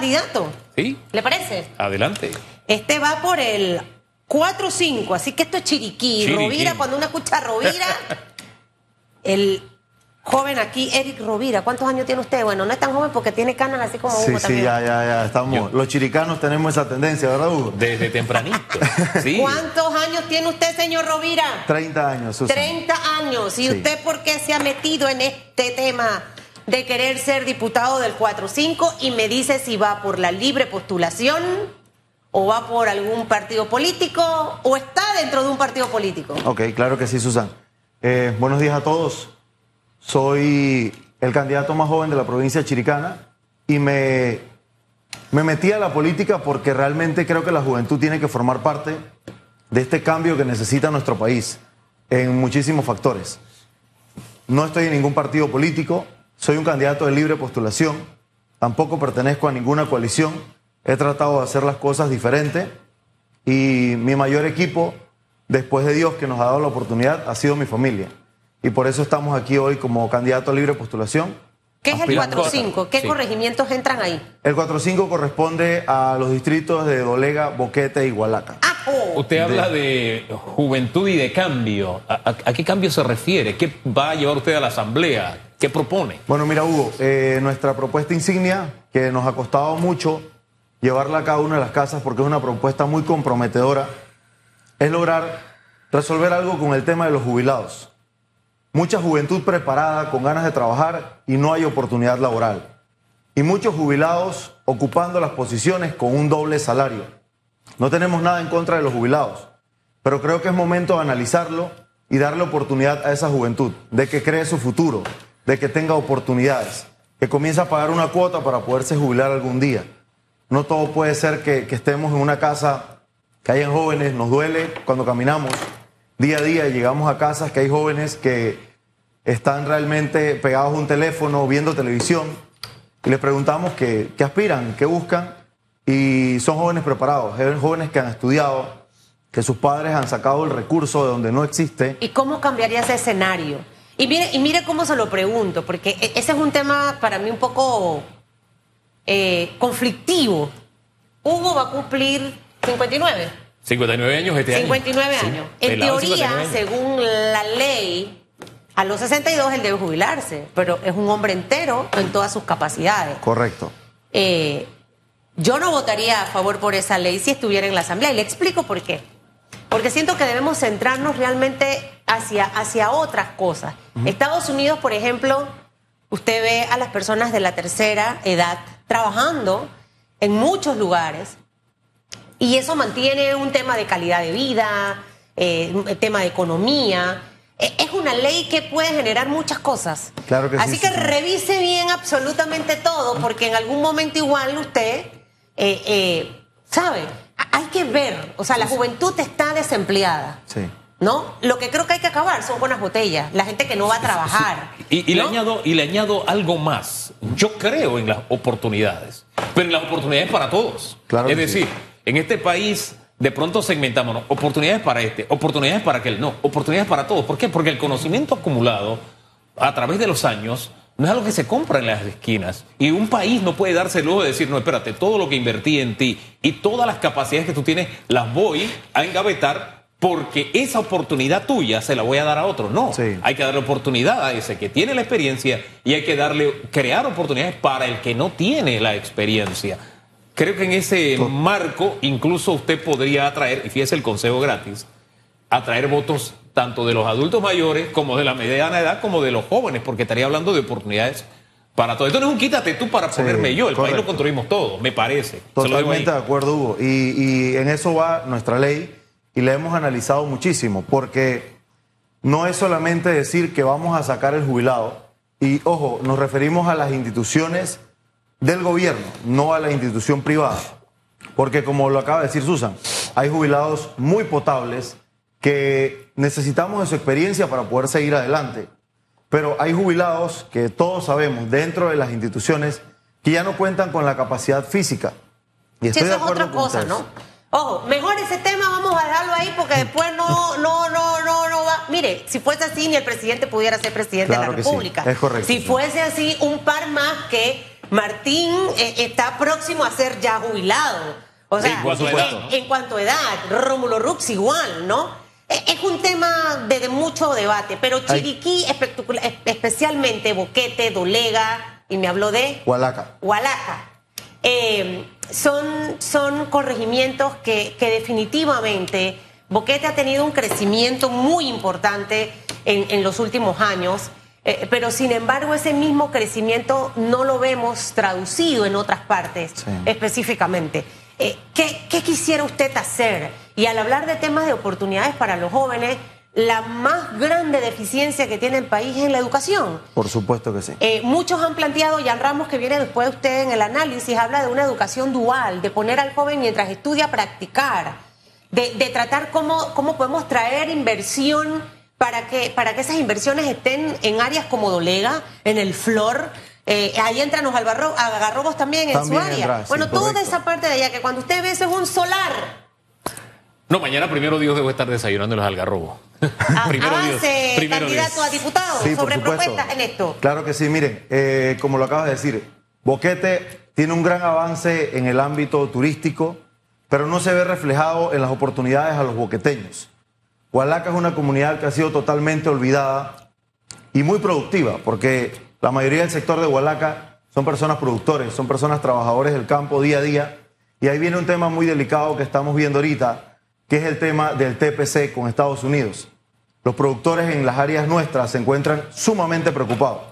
candidato. Sí, ¿Le parece? adelante. Este va por el 4-5, así que esto es Chiriquí. Chiriquí. Rovira, cuando uno escucha Rovira, el joven aquí, Eric Rovira, ¿cuántos años tiene usted? Bueno, no es tan joven porque tiene canas así como Sí, Hugo sí, también. ya, ya, ya. Estamos. Yo- Los chiricanos tenemos esa tendencia, ¿verdad, Hugo? Desde tempranito. Sí. ¿Cuántos años tiene usted, señor Rovira? 30 años, Susan. 30 años. ¿Y Sí. usted por qué se ha metido en este tema de querer ser diputado del 4-5? Y me dice si va por la libre postulación o va por algún partido político o está dentro de un partido político. Ok, claro que sí, Susan. Eh, buenos días a todos. Soy el candidato más joven de la provincia de Chiricana y me, me metí a la política porque realmente creo que la juventud tiene que formar parte de este cambio que necesita nuestro país en muchísimos factores. No estoy en ningún partido político, soy un candidato de libre postulación, tampoco pertenezco a ninguna coalición, he tratado de hacer las cosas diferentes y mi mayor equipo, después de Dios que nos ha dado la oportunidad, ha sido mi familia. Y por eso estamos aquí hoy como candidato a libre postulación. ¿Qué es el aspirando- 4-5? ¿Qué Sí. corregimientos entran ahí? El 4-5 corresponde a los distritos de Dolega, Boquete y Hualaca. ¡Ajo! Usted habla de juventud y de cambio. ¿A, a- a qué cambio se refiere? ¿Qué va a llevar usted a la asamblea? ¿Qué propone? Bueno, mira, Hugo, eh, nuestra propuesta insignia, que nos ha costado mucho llevarla a cada una de las casas porque es una propuesta muy comprometedora, es lograr resolver algo con el tema de los jubilados. Mucha juventud preparada, con ganas de trabajar y no hay oportunidad laboral. Y muchos jubilados ocupando las posiciones con un doble salario. No tenemos nada en contra de los jubilados, pero creo que es momento de analizarlo y darle oportunidad a esa juventud, de que cree su futuro, de que tenga oportunidades, que comience a pagar una cuota para poderse jubilar algún día. No todo puede ser que, que estemos en una casa, que hayan jóvenes, nos duele cuando caminamos día a día y llegamos a casas que hay jóvenes que están realmente pegados a un teléfono, viendo televisión, y les preguntamos qué, qué aspiran, qué buscan, y son jóvenes preparados, jóvenes que han estudiado, que sus padres han sacado el recurso de donde no existe. ¿Y cómo cambiaría ese escenario? Y mire, y mire cómo se lo pregunto, porque e- ese es un tema para mí un poco eh, conflictivo. Hugo va a cumplir 59. 59 años este año. 59 Sí, años. En teoría, 59 años. según la ley, a los 62 él debe jubilarse, pero es un hombre entero en todas sus capacidades. Correcto. Eh, yo no votaría a favor por esa ley si estuviera en la Asamblea. Y le explico por qué. Porque siento que debemos centrarnos realmente hacia, hacia otras cosas. Estados Unidos, por ejemplo, usted ve a las personas de la tercera edad trabajando en muchos lugares y eso mantiene un tema de calidad de vida, eh, un tema de economía. Eh, Es una ley que puede generar muchas cosas. Claro que sí, Así que revise bien absolutamente todo, porque en algún momento igual usted, eh, eh, ¿sabe? Hay que ver, o sea, la juventud está desempleada. Sí. ¿No? Lo que creo que hay que acabar son con las botellas, la gente que no va a trabajar. Y, y le añado, y le añado algo más. Yo creo en las oportunidades, pero en las oportunidades para todos. Claro es que decir, sí. en este país de pronto segmentamos ¿no? oportunidades para este, oportunidades para aquel, no, oportunidades para todos. ¿Por qué? Porque el conocimiento acumulado a través de los años no es algo que se compra en las esquinas. Y un país no puede darse luego de decir, no, espérate, todo lo que invertí en ti y todas las capacidades que tú tienes las voy a engavetar porque esa oportunidad tuya se la voy a dar a otro. No, Sí. hay que darle oportunidad a ese que tiene la experiencia y hay que darle, crear oportunidades para el que no tiene la experiencia. Creo que en ese marco incluso usted podría atraer, y fíjese el consejo gratis, atraer votos tanto de los adultos mayores como de la mediana edad como de los jóvenes, porque estaría hablando de oportunidades para todos. Esto no es un quítate tú para Sí, ponerme yo, el país lo construimos todo, me parece. Totalmente de acuerdo, Hugo. Y, y en eso va nuestra ley y la hemos analizado muchísimo, porque no es solamente decir que vamos a sacar el jubilado, y ojo, nos referimos a las instituciones del gobierno, no a la institución privada. Porque como lo acaba de decir Susan, hay jubilados muy potables que necesitamos de su experiencia para poder seguir adelante. Pero hay jubilados que todos sabemos dentro de las instituciones que ya no cuentan con la capacidad física. Y Sí, estoy eso de es acuerdo otra con cosa. ¿no? Ojo, mejor ese tema vamos a dejarlo ahí porque después no, no, no, no, no va. Mire, si fuese así, ni el presidente pudiera ser presidente Claro de la sí, República. es correcto, Si sí. fuese así, un par más que Martín eh, está próximo a ser ya jubilado. O sea, en cuanto a en, edad, ¿no? en cuanto a edad, Rómulo Rux igual, ¿no? Es un tema de, de mucho debate, pero. Chiriquí, especialmente Boquete, Dolega, y me habló de Hualaca. Hualaca. Eh, son, son corregimientos que, que definitivamente Boquete ha tenido un crecimiento muy importante en, en los últimos años, eh, pero sin embargo ese mismo crecimiento no lo vemos traducido en otras partes Sí. específicamente. Eh, ¿qué, ¿Qué quisiera usted hacer? Y al hablar de temas de oportunidades para los jóvenes, la más grande deficiencia que tiene el país es en la educación. Por supuesto que sí. Eh, muchos han planteado, Jan Ramos, que viene después de usted en el análisis, habla de una educación dual, de poner al joven mientras estudia a practicar, de, de tratar cómo, cómo podemos traer inversión para que, para que esas inversiones estén en áreas como Dolega, en el Flor. eh, ahí entran los albarro- algarrobos también en su área. entra, sí, bueno, toda correcto. esa parte de allá, que cuando usted ve eso es un solar. No, mañana primero Dios debo estar desayunando en los algarrobos. A- primero Dios. avance, Primero Dios. candidato a diputado, Sí, por sobre supuesto. propuestas en esto. Claro que sí, miren, eh, como lo acabas de decir, Boquete tiene un gran avance en el ámbito turístico, pero no se ve reflejado en las oportunidades a los boqueteños. Hualaca es una comunidad que ha sido totalmente olvidada y muy productiva, porque la mayoría del sector de Hualaca son personas productores, son personas trabajadores del campo día a día. Y ahí viene un tema muy delicado que estamos viendo ahorita, que es el tema del TPC con Estados Unidos. Los productores en las áreas nuestras se encuentran sumamente preocupados,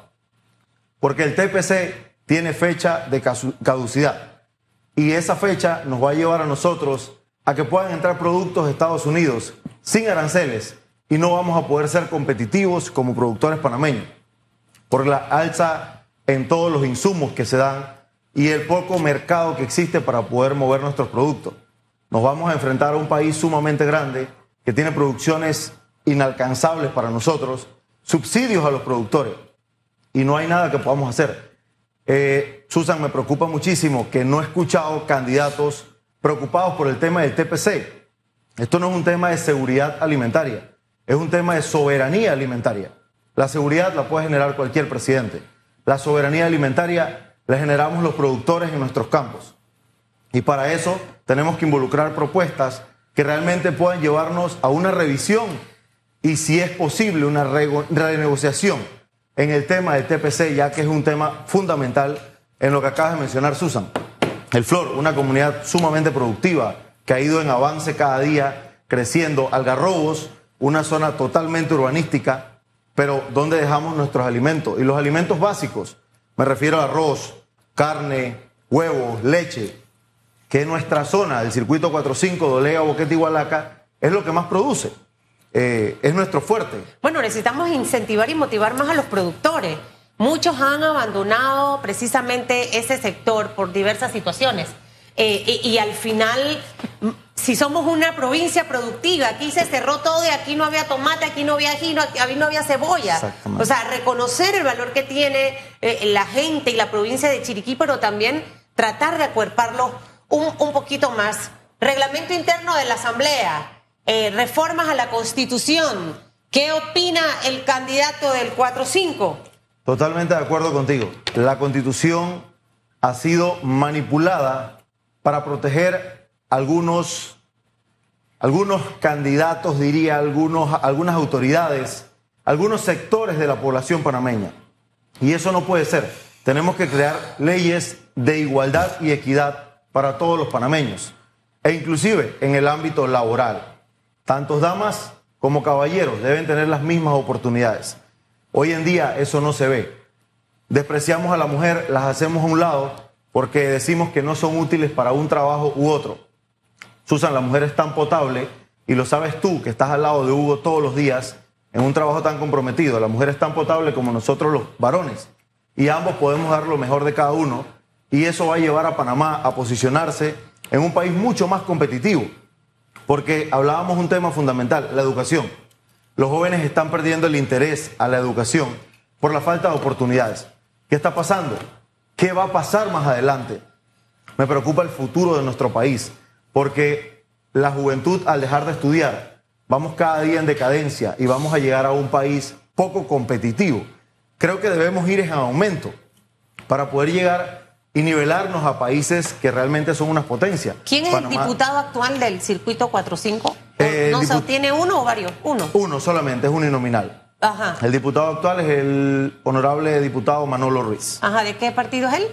porque el TPC tiene fecha de caducidad. Y esa fecha nos va a llevar a nosotros a que puedan entrar productos de Estados Unidos sin aranceles y no vamos a poder ser competitivos como productores panameños por la alza en todos los insumos que se dan y el poco mercado que existe para poder mover nuestros productos. Nos vamos a enfrentar a un país sumamente grande que tiene producciones inalcanzables para nosotros, subsidios a los productores y no hay nada que podamos hacer. Eh, Susan, me preocupa muchísimo que no he escuchado candidatos preocupados por el tema del TPC. Esto no es un tema de seguridad alimentaria, es un tema de soberanía alimentaria. La seguridad la puede generar cualquier presidente. La soberanía alimentaria la generamos los productores en nuestros campos. Y para eso tenemos que involucrar propuestas que realmente puedan llevarnos a una revisión y si es posible una renegociación en el tema del TPC, ya que es un tema fundamental en lo que acabas de mencionar, Susan. El Flor, una comunidad sumamente productiva que ha ido en avance cada día, creciendo. Algarrobos, una zona totalmente urbanística, pero ¿dónde dejamos nuestros alimentos? Y los alimentos básicos, me refiero a arroz, carne, huevos, leche, que nuestra zona, el circuito 45, Dolega, Boquete y Hualaca, es lo que más produce. Eh, es nuestro fuerte. Bueno, necesitamos incentivar y motivar más a los productores. Muchos han abandonado precisamente ese sector por diversas situaciones. Eh, y, y al final, si somos una provincia productiva, aquí se cerró todo y aquí no había tomate, aquí no había ají, no- aquí no había cebolla. O sea, reconocer el valor que tiene eh, la gente y la provincia de Chiriquí, pero también tratar de acuerparlo un, un poquito más. Reglamento interno de la Asamblea, eh, reformas a la Constitución. ¿Qué opina el candidato del 4-5? Totalmente de acuerdo contigo. La constitución ha sido manipulada para proteger algunos, algunos candidatos, diría, algunos, algunas autoridades, algunos sectores de la población panameña. Y eso no puede ser. Tenemos que crear leyes de igualdad y equidad para todos los panameños. E inclusive en el ámbito laboral. Tantos damas como caballeros deben tener las mismas oportunidades. Hoy en día eso no se ve. Despreciamos a la mujer, las hacemos a un lado porque decimos que no son útiles para un trabajo u otro. Susan, la mujer es tan potable y lo sabes tú que estás al lado de Hugo todos los días en un trabajo tan comprometido. La mujer es tan potable como nosotros los varones y ambos podemos dar lo mejor de cada uno y eso va a llevar a Panamá a posicionarse en un país mucho más competitivo porque hablábamos un tema fundamental, la educación. Los jóvenes están perdiendo el interés a la educación por la falta de oportunidades. ¿Qué está pasando? ¿Qué va a pasar más adelante? Me preocupa el futuro de nuestro país, porque la juventud al dejar de estudiar, vamos cada día en decadencia y vamos a llegar a un país poco competitivo. Creo que debemos ir en aumento para poder llegar y nivelarnos a países que realmente son unas potencias. ¿Quién es Panamá- el diputado actual del circuito 45? Eh, no sé, dipu- ¿tiene uno o varios? Uno. Uno solamente, es uninominal. Ajá. El diputado actual es el honorable diputado Manolo Ruiz. Ajá, ¿de qué partido es él?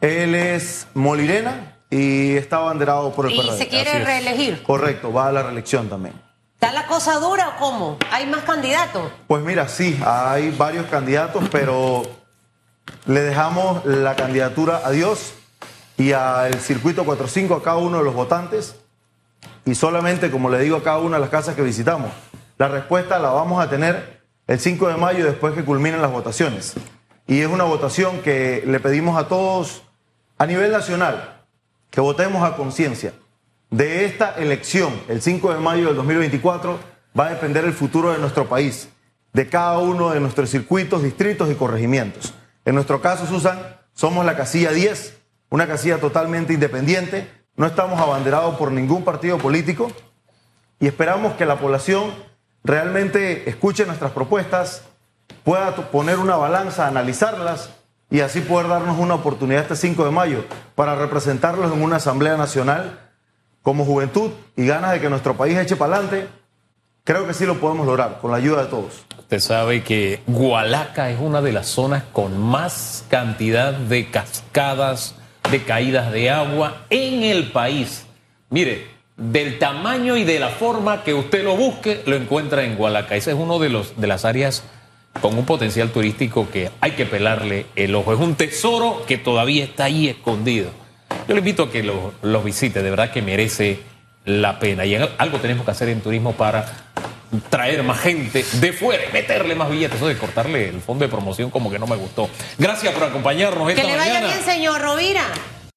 Él es Molirena y está abanderado por el Y PRD. se quiere así es. reelegir. Correcto, va a la reelección también. ¿Está la cosa dura o cómo? ¿Hay más candidatos? Pues mira, sí, hay varios candidatos, pero le dejamos la candidatura a Dios y al circuito 45 a cada uno de los votantes. Y solamente, como le digo a cada una de las casas que visitamos, la respuesta la vamos a tener el 5 de mayo después que culminen las votaciones. Y es una votación que le pedimos a todos a nivel nacional que votemos a conciencia. De esta elección, el 5 de mayo del 2024, va a depender el futuro de nuestro país, de cada uno de nuestros circuitos, distritos y corregimientos. En nuestro caso, Susan, somos la casilla 10, una casilla totalmente independiente, no estamos abanderados por ningún partido político y esperamos que la población realmente escuche nuestras propuestas, pueda poner una balanza, analizarlas y así poder darnos una oportunidad este 5 de mayo para representarlos en una Asamblea Nacional como juventud y ganas de que nuestro país eche para adelante. Creo que sí lo podemos lograr con la ayuda de todos. Usted sabe que Gualaca es una de las zonas con más cantidad de cascadas, de caídas de agua en el país. Mire, del tamaño y de la forma que usted lo busque, lo encuentra en Gualaca. Esa es una de, los, de las áreas con un potencial turístico que hay que pelarle el ojo. Es un tesoro que todavía está ahí escondido. Yo le invito a que lo- los visite, de verdad que merece la pena. Y algo tenemos que hacer en turismo para traer más gente de fuera y meterle más billetes. Eso de cortarle el fondo de promoción como que no me gustó. Gracias por acompañarnos esta Que le vaya mañana. bien, señor Rovira.